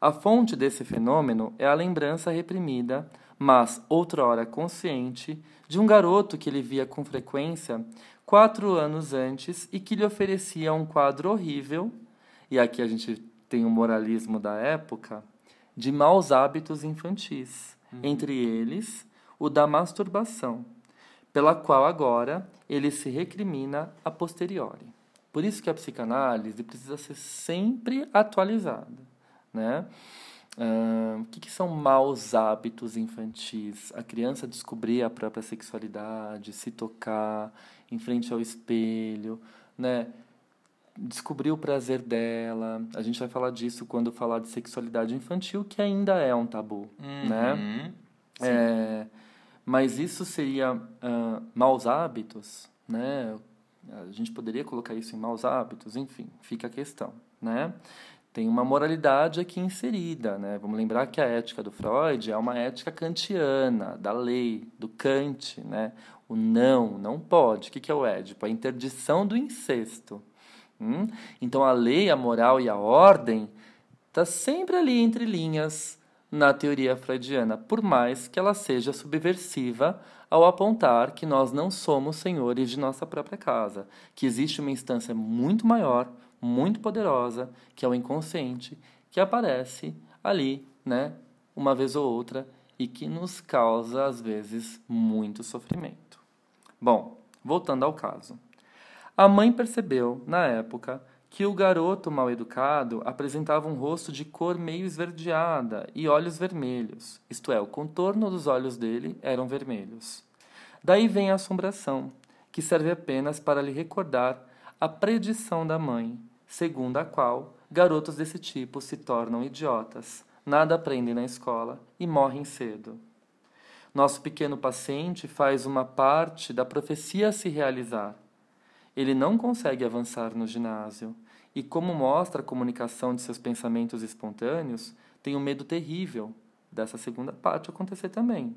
A fonte desse fenômeno é a lembrança reprimida, mas outrora consciente, de um garoto que ele via com frequência quatro anos antes e que lhe oferecia um quadro horrível, e aqui a gente tem o moralismo da época, de maus hábitos infantis, entre eles o da masturbação, pela qual agora ele se recrimina a posteriori. Por isso que a psicanálise precisa ser sempre atualizada, né? Uh, o que, que, são maus hábitos infantis? A criança descobrir a própria sexualidade, se tocar em frente ao espelho, né? Descobrir o prazer dela. A gente vai falar disso quando falar de sexualidade infantil, que ainda é um tabu, uhum. né? É, mas isso seria uh, maus hábitos, né? A gente poderia colocar isso em maus hábitos, enfim, fica a questão, né? Tem uma moralidade aqui inserida, né? Vamos lembrar que a ética do Freud é uma ética kantiana, da lei, do Kant, né? O não, não pode. O que é o Édipo? A interdição do incesto, Hum? Então a lei, a moral e a ordem está sempre ali entre linhas na teoria freudiana, por mais que ela seja subversiva ao apontar que nós não somos senhores de nossa própria casa, que existe uma instância muito maior, muito poderosa, que é o inconsciente, que aparece ali, né, uma vez ou outra e que nos causa às vezes muito sofrimento. Bom, voltando ao caso. A mãe percebeu, na época, que o garoto mal educado apresentava um rosto de cor meio esverdeada e olhos vermelhos, isto é, o contorno dos olhos dele eram vermelhos. Daí vem a assombração, que serve apenas para lhe recordar a predição da mãe, segundo a qual garotos desse tipo se tornam idiotas, nada aprendem na escola e morrem cedo. Nosso pequeno paciente faz uma parte da profecia se realizar ele não consegue avançar no ginásio e, como mostra a comunicação de seus pensamentos espontâneos, tem um medo terrível dessa segunda parte acontecer também.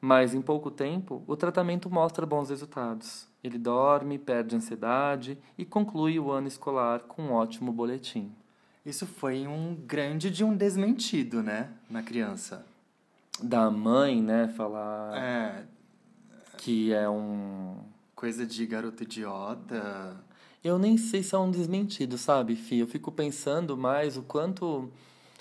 Mas em pouco tempo, o tratamento mostra bons resultados. Ele dorme, perde ansiedade e conclui o ano escolar com um ótimo boletim. Isso foi um grande de um desmentido, né, na criança. Da mãe, né, falar é... que é um coisa de garoto idiota. Eu nem sei se é um desmentido, sabe, Fih? Eu fico pensando mais o quanto.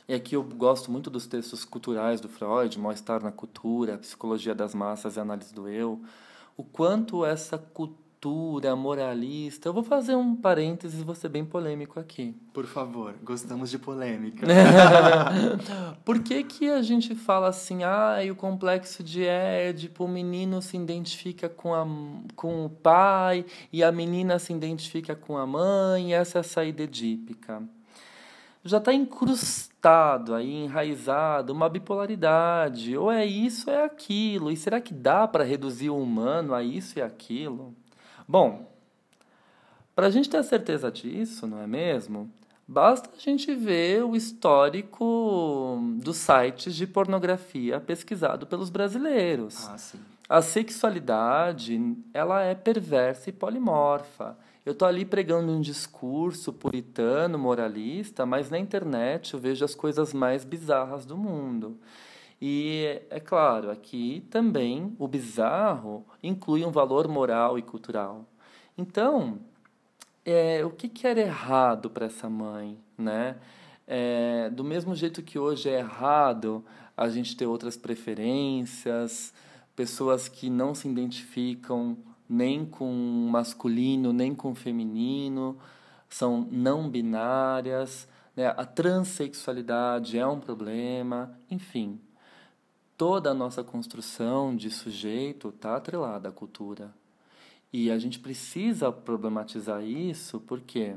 É que eu gosto muito dos textos culturais do Freud, Mal-Estar na Cultura, Psicologia das Massas e Análise do Eu. O quanto essa cultura cultura moralista. Eu vou fazer um parênteses, vou ser bem polêmico aqui. Por favor, gostamos de polêmica. Por que, que a gente fala assim, ah, o complexo de Édipo, o menino se identifica com, a, com o pai e a menina se identifica com a mãe, essa é a saída edípica já está incrustado aí, enraizado, uma bipolaridade. Ou é isso, ou é aquilo. E será que dá para reduzir o humano a isso e aquilo? Bom, para a gente ter a certeza disso, não é mesmo? Basta a gente ver o histórico dos sites de pornografia pesquisado pelos brasileiros. Ah, sim. A sexualidade, ela é perversa e polimorfa. Eu estou ali pregando um discurso puritano, moralista, mas na internet eu vejo as coisas mais bizarras do mundo. E é claro, aqui também o bizarro inclui um valor moral e cultural. Então, é, o que, que era errado para essa mãe, né? É, do mesmo jeito que hoje é errado a gente ter outras preferências, pessoas que não se identificam nem com masculino, nem com feminino, são não binárias, né? a transexualidade é um problema, enfim toda a nossa construção de sujeito está atrelada à cultura. E a gente precisa problematizar isso porque,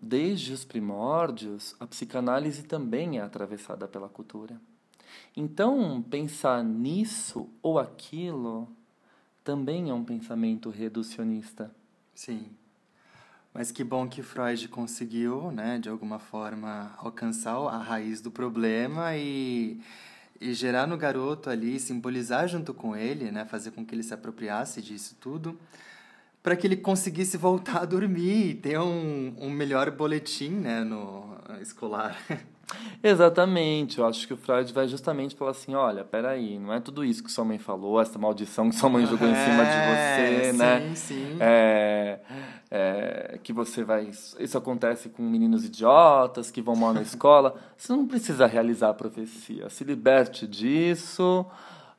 desde os primórdios, a psicanálise também é atravessada pela cultura. Então, pensar nisso ou aquilo também é um pensamento reducionista. Sim. Mas que bom que Freud conseguiu, né, de alguma forma, alcançar a raiz do problema e e gerar no garoto ali, simbolizar junto com ele, né, fazer com que ele se apropriasse disso tudo, para que ele conseguisse voltar a dormir e ter um, um melhor boletim né, no escolar. Exatamente, eu acho que o Freud vai justamente falar assim, olha, peraí, não é tudo isso que sua mãe falou, essa maldição que sua mãe jogou em cima de você, é, né? Sim, sim. É, é, que você vai. Isso acontece com meninos idiotas que vão mal na escola. Você não precisa realizar a profecia. Se liberte disso.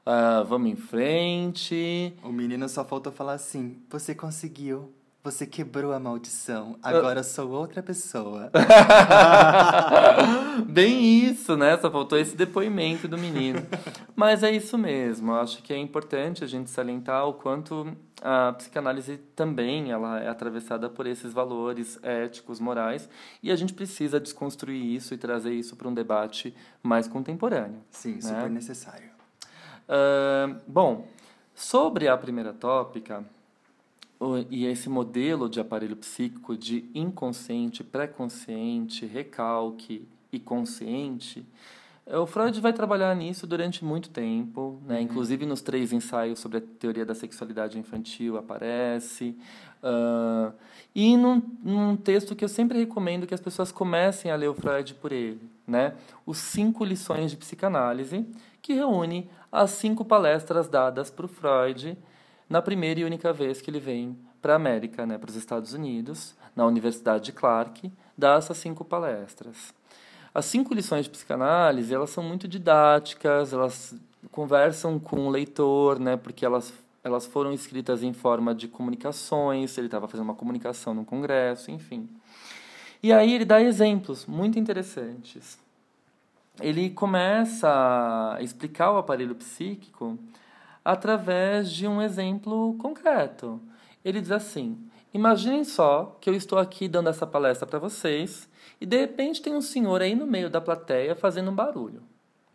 Uh, vamos em frente. O menino só falta falar assim: você conseguiu. Você quebrou a maldição, agora eu sou outra pessoa. Bem isso, né? Só faltou esse depoimento do menino. Mas é isso mesmo. Eu acho que é importante a gente salientar o quanto a psicanálise também ela é atravessada por esses valores éticos, morais, e a gente precisa desconstruir isso e trazer isso para um debate mais contemporâneo. Sim, né? super necessário. Uh, bom, sobre a primeira tópica, e esse modelo de aparelho psíquico de inconsciente, pré-consciente, recalque e consciente, eh, o Freud vai trabalhar nisso durante muito tempo, né? Uhum. inclusive nos três ensaios sobre a teoria da sexualidade infantil aparece. Uh, e num, num, texto que eu sempre recomendo que as pessoas comecem a ler o Freud por ele, né? Os Cinco Lições de Psicanálise, que reúne as cinco palestras dadas por Freud na primeira e única vez que ele vem para a América, né, para os Estados Unidos, na Universidade de Clark, dá essas cinco palestras. As cinco lições de psicanálise, elas são muito didáticas, elas conversam com o leitor, né, porque elas, elas foram escritas em forma de comunicações, ele estava fazendo uma comunicação no congresso, enfim. E aí ele dá exemplos muito interessantes. Ele começa a explicar o aparelho psíquico através de um exemplo concreto. Ele diz assim: Imaginem só que eu estou aqui dando essa palestra para vocês e de repente tem um senhor aí no meio da plateia fazendo um barulho.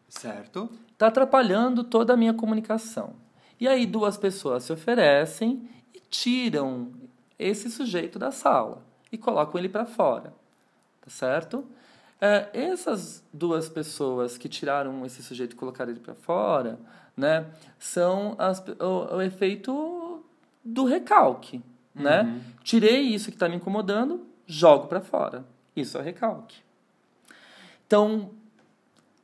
Certo. Está atrapalhando toda a minha comunicação. E aí duas pessoas se oferecem e tiram esse sujeito da sala e colocam ele para fora. Tá certo? É, essas duas pessoas que tiraram esse sujeito e colocaram ele para fora né, são as, o, o efeito do recalque. Né? Uhum. Né? Tirei isso que está me incomodando, jogo para fora. Isso é recalque. Então,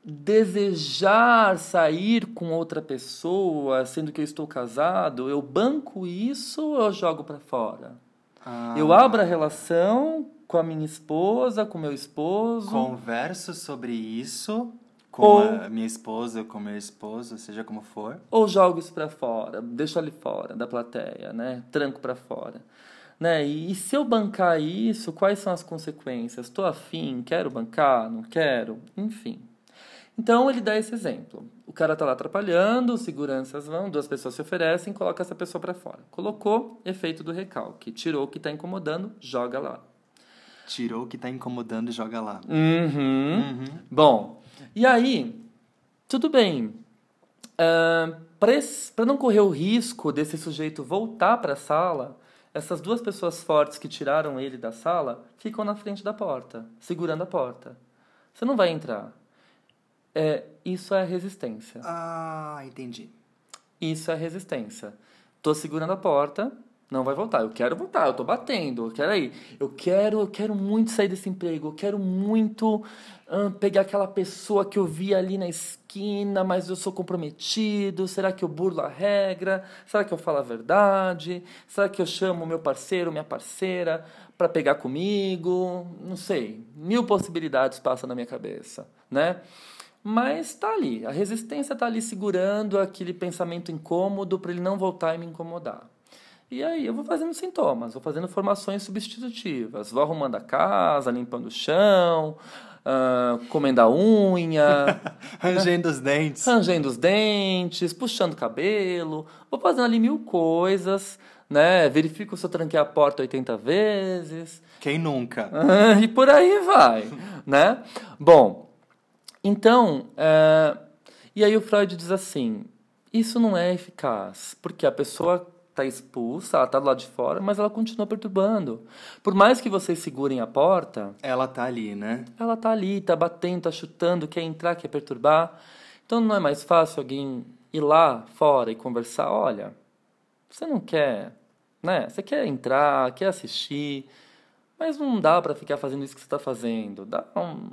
desejar sair com outra pessoa, sendo que eu estou casado, eu banco isso ou eu jogo para fora? Ah. Eu abro a relação com a minha esposa, com meu esposo. Converso sobre isso com ou, a minha esposa, com meu esposo, seja como for. Ou jogo isso para fora, deixo ali fora da plateia, né? Tranco para fora. Né? E, e, se eu bancar isso, quais são as consequências? Estou afim, quero bancar, não quero, enfim. Então ele dá esse exemplo. O cara tá lá atrapalhando, seguranças vão, duas pessoas se oferecem, coloca essa pessoa para fora. Colocou efeito do recalque, tirou o que está incomodando, joga lá. Tirou o que está incomodando e joga lá. Uhum. Uhum. Bom, e aí, tudo bem. Uh, para não correr o risco desse sujeito voltar para a sala, essas duas pessoas fortes que tiraram ele da sala ficam na frente da porta, segurando a porta. Você não vai entrar. É, isso é resistência. Ah, entendi. Isso é resistência. Tô segurando a porta, não vai voltar. Eu quero voltar, eu tô batendo, eu quero aí. Eu quero, eu quero muito sair desse emprego, eu quero muito hum, pegar aquela pessoa que eu vi ali na esquina, mas eu sou comprometido. Será que eu burlo a regra? Será que eu falo a verdade? Será que eu chamo meu parceiro, minha parceira para pegar comigo? Não sei. Mil possibilidades passam na minha cabeça, né? Mas está ali, a resistência está ali segurando aquele pensamento incômodo para ele não voltar e me incomodar. E aí eu vou fazendo sintomas, vou fazendo formações substitutivas, vou arrumando a casa, limpando o chão, uh, comendo a unha, rangendo os dentes, rangendo os dentes, puxando o cabelo, vou fazendo ali mil coisas, né? Verifico se eu tranquei a porta 80 vezes. Quem nunca? e por aí vai, né? Bom, então, uh, e aí o Freud diz assim, isso não é eficaz, porque a pessoa está expulsa, ela está do lado de fora, mas ela continua perturbando. Por mais que vocês segurem a porta. Ela está ali, né? Ela está ali, está batendo, está chutando, quer entrar, quer perturbar. Então não é mais fácil alguém ir lá fora e conversar? Olha, você não quer, né? Você quer entrar, quer assistir, mas não dá para ficar fazendo isso que você está fazendo. Dá, um,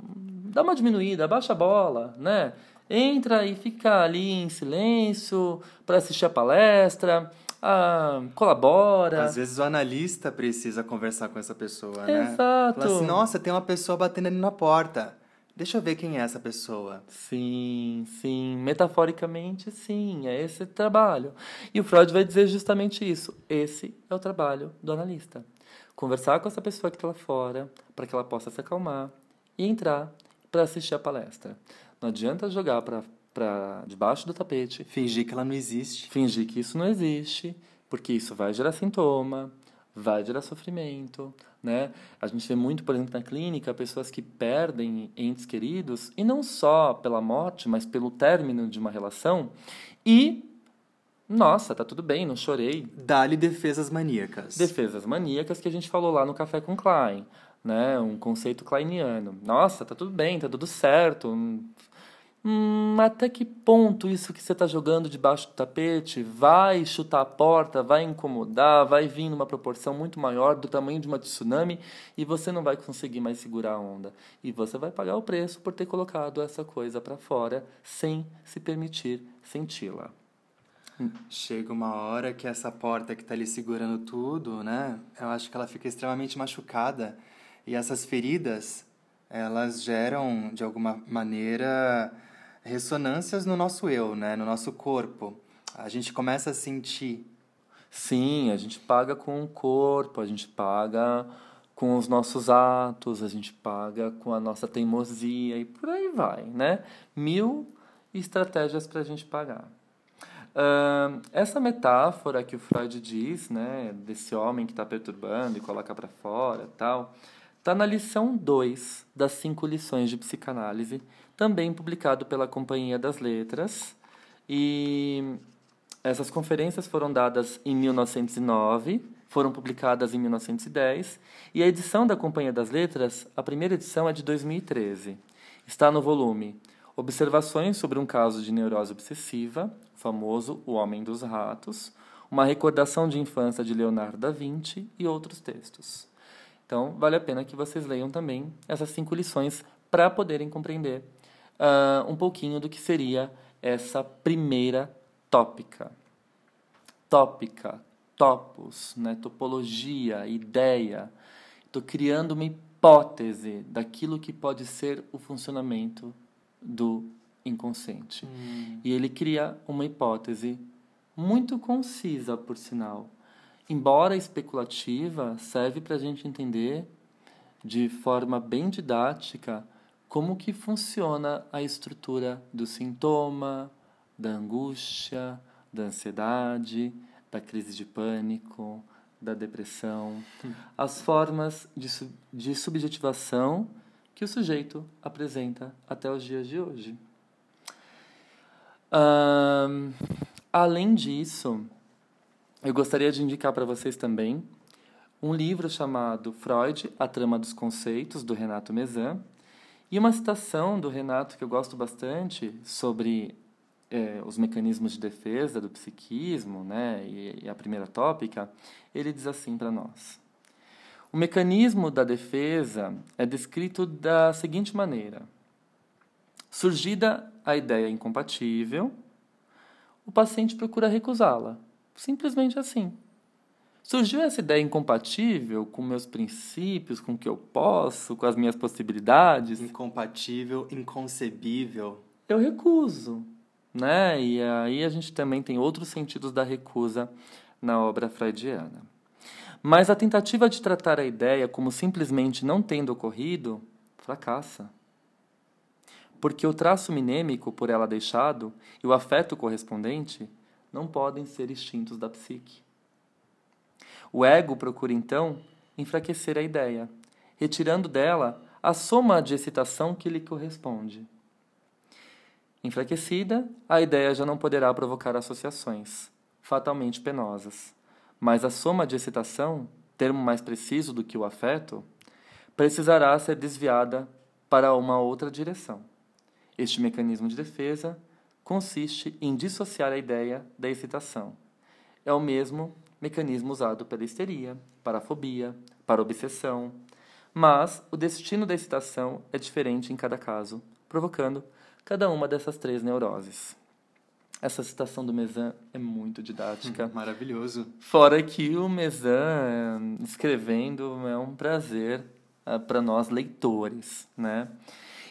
dá uma diminuída, baixa a bola, né? Entra e fica ali em silêncio para assistir a palestra ah, colabora. Às vezes o analista precisa conversar com essa pessoa, né? Exato. Fala assim, nossa, tem uma pessoa batendo ali na porta. Deixa eu ver quem é essa pessoa. Sim, sim. Metaforicamente, sim. É esse trabalho. E o Freud vai dizer justamente isso. Esse é o trabalho do analista. Conversar com essa pessoa que está lá fora, para que ela possa se acalmar e entrar para assistir a palestra. Não adianta jogar para debaixo do tapete. Fingir que ela não existe. Fingir que isso não existe, porque isso vai gerar sintoma, vai gerar sofrimento, né? A gente vê muito, por exemplo, na clínica, pessoas que perdem entes queridos, e não só pela morte, mas pelo término de uma relação, e nossa, tá tudo bem, não chorei. Dá-lhe defesas maníacas. Defesas maníacas que a gente falou lá no Café com Klein, né? Um conceito kleiniano. Nossa, tá tudo bem, tá tudo certo. Hum, até que ponto isso que você está jogando debaixo do tapete vai chutar a porta, vai incomodar, vai vir numa proporção muito maior do tamanho de uma tsunami e você não vai conseguir mais segurar a onda. E você vai pagar o preço por ter colocado essa coisa para fora sem se permitir senti-la. Chega uma hora que essa porta que está ali segurando tudo, né? Eu acho que ela fica extremamente machucada e essas feridas, elas geram de alguma maneira ressonâncias no nosso eu, né? No nosso corpo. A gente começa a sentir. Sim, a gente paga com o corpo, a gente paga com os nossos atos, a gente paga com a nossa teimosia e por aí vai, né? Mil estratégias para a gente pagar. Uh, essa metáfora que o Freud diz, né, desse homem que está perturbando e coloca para fora tal, está na lição 2 das cinco lições de psicanálise, também publicado pela Companhia das Letras. E essas conferências foram dadas em 1909, foram publicadas em 1910, e a edição da Companhia das Letras, a primeira edição é de 2013. Está no volume Observações sobre um caso de neurose obsessiva, famoso O Homem dos Ratos, uma recordação de infância de Leonardo da Vinci e outros textos. Então, vale a pena que vocês leiam também essas cinco lições para poderem compreender uh, um pouquinho do que seria essa primeira tópica. Tópica, topos, né? topologia, ideia. Estou criando uma hipótese daquilo que pode ser o funcionamento do inconsciente. Hum. E ele cria uma hipótese muito concisa, por sinal. Embora especulativa, serve para a gente entender de forma bem didática como que funciona a estrutura do sintoma, da angústia, da ansiedade, da crise de pânico, da depressão, as formas de, de subjetivação que o sujeito apresenta até os dias de hoje. Um, além disso, eu gostaria de indicar para vocês também um livro chamado Freud, A Trama dos Conceitos, do Renato Mezan, e uma citação do Renato que eu gosto bastante sobre é, os mecanismos de defesa do psiquismo, né, e, e a primeira tópica, ele diz assim para nós. O mecanismo da defesa é descrito da seguinte maneira: surgida a ideia incompatível, o paciente procura recusá-la. Simplesmente assim. Surgiu essa ideia incompatível com meus princípios, com o que eu posso, com as minhas possibilidades? Incompatível, inconcebível. Eu recuso, né? E aí a gente também tem outros sentidos da recusa na obra freudiana. Mas a tentativa de tratar a ideia como simplesmente não tendo ocorrido fracassa. Porque o traço minêmico por ela deixado e o afeto correspondente não podem ser extintos da psique. O ego procura então enfraquecer a ideia, retirando dela a soma de excitação que lhe corresponde. Enfraquecida, a ideia já não poderá provocar associações, fatalmente penosas mas a soma de excitação, termo mais preciso do que o afeto, precisará ser desviada para uma outra direção. Este mecanismo de defesa consiste em dissociar a ideia da excitação. É o mesmo mecanismo usado pela histeria, para a fobia, para a obsessão, mas o destino da excitação é diferente em cada caso, provocando cada uma dessas três neuroses. Essa citação do Mezan é muito didática. Maravilhoso. Fora que o Mezan escrevendo é um prazer ah, para nós leitores, né?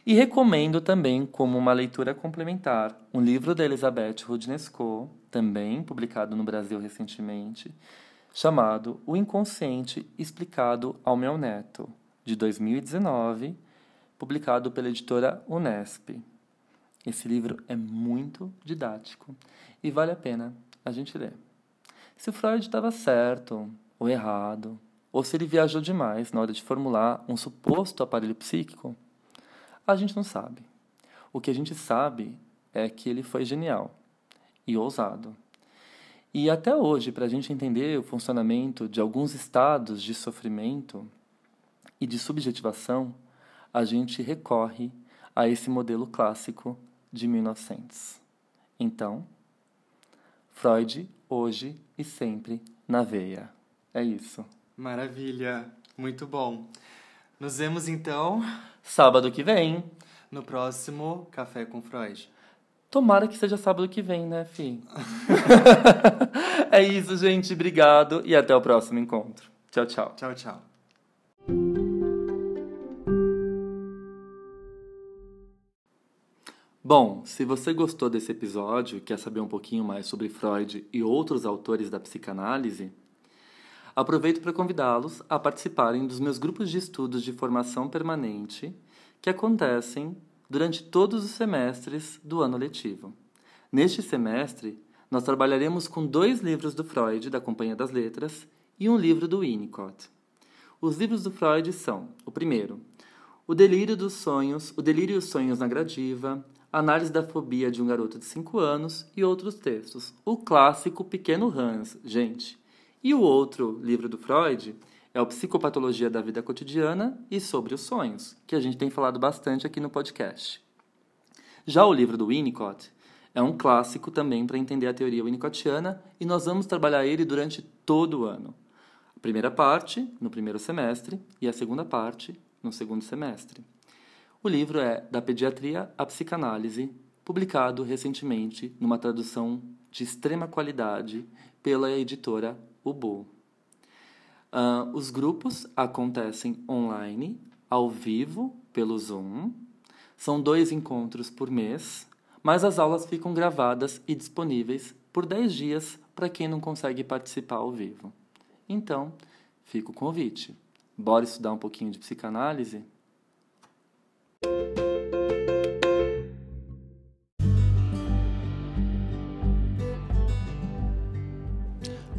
E recomendo também, como uma leitura complementar, um livro da Elizabeth Rudnesco, também publicado no Brasil recentemente, chamado O Inconsciente Explicado ao Meu Neto, de 2019, publicado pela editora Unesp. Esse livro é muito didático e vale a pena a gente ler. Se Freud estava certo ou errado, ou se ele viajou demais na hora de formular um suposto aparelho psíquico, a gente não sabe. O que a gente sabe é que ele foi genial e ousado. E até hoje, para a gente entender o funcionamento de alguns estados de sofrimento e de subjetivação, a gente recorre a esse modelo clássico de 1900. Então, Freud, hoje e sempre na veia. É isso. Maravilha, muito bom. Nos vemos então Sábado que vem. no próximo Café com Freud. Tomara que seja sábado que vem, né, Fih? é isso, gente. Obrigado e até o próximo encontro. Tchau, tchau. Tchau, tchau. Bom, se você gostou desse episódio e quer saber um pouquinho mais sobre Freud e outros autores da psicanálise, aproveito para convidá-los a participarem dos meus grupos de estudos de formação permanente que acontecem durante todos os semestres do ano letivo. Neste semestre, nós trabalharemos com dois livros do Freud, da Companhia das Letras, e um livro do Winnicott. Os livros do Freud são: o primeiro, O Delírio dos Sonhos, O Delírio e os Sonhos na Gradiva, Análise da Fobia de um Garoto de 5 anos e outros textos. O clássico Pequeno Hans, gente. E o outro livro do Freud é o Psicopatologia da Vida Cotidiana e Sobre os Sonhos, que a gente tem falado bastante aqui no podcast. Já o livro do Winnicott é um clássico também para entender a teoria winnicottiana e nós vamos trabalhar ele durante todo o ano. A primeira parte, no primeiro semestre, e a segunda parte, no segundo semestre. O livro é Da Pediatria à Psicanálise, publicado recentemente numa tradução de extrema qualidade pela editora Ubu. Uh, os grupos acontecem online, ao vivo, pelo Zoom. São dois encontros por mês, mas as aulas ficam gravadas e disponíveis por 10 dias para quem não consegue participar ao vivo. Então, fica o convite. Bora estudar um pouquinho de psicanálise?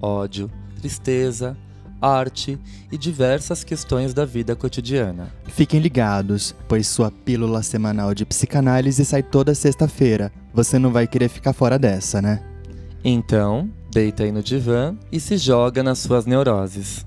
ódio, tristeza, arte e diversas questões da vida cotidiana. Fiquem ligados, pois sua pílula semanal de psicanálise sai toda sexta-feira. Você não vai querer ficar fora dessa, né? Então, deita aí no divã e se joga nas suas neuroses.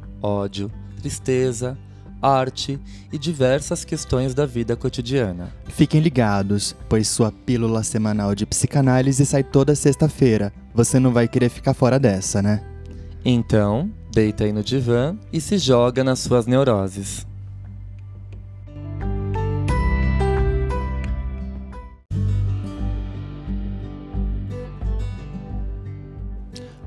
ódio, tristeza, arte e diversas questões da vida cotidiana. Fiquem ligados, pois sua pílula semanal de psicanálise sai toda sexta-feira. Você não vai querer ficar fora dessa, né? Então, deita aí no divã e se joga nas suas neuroses.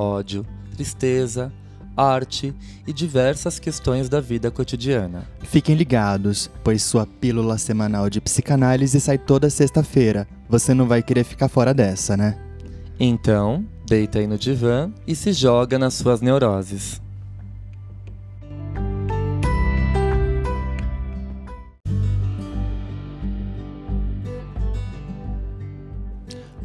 ódio, tristeza, arte e diversas questões da vida cotidiana. Fiquem ligados, pois sua pílula semanal de psicanálise sai toda sexta-feira. Você não vai querer ficar fora dessa, né? Então, deita aí no divã e se joga nas suas neuroses.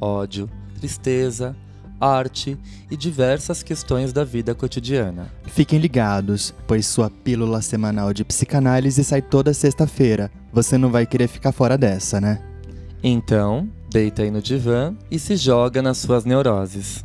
ódio, tristeza, arte e diversas questões da vida cotidiana. Fiquem ligados, pois sua pílula semanal de psicanálise sai toda sexta-feira. Você não vai querer ficar fora dessa, né? Então, deita aí no divã e se joga nas suas neuroses.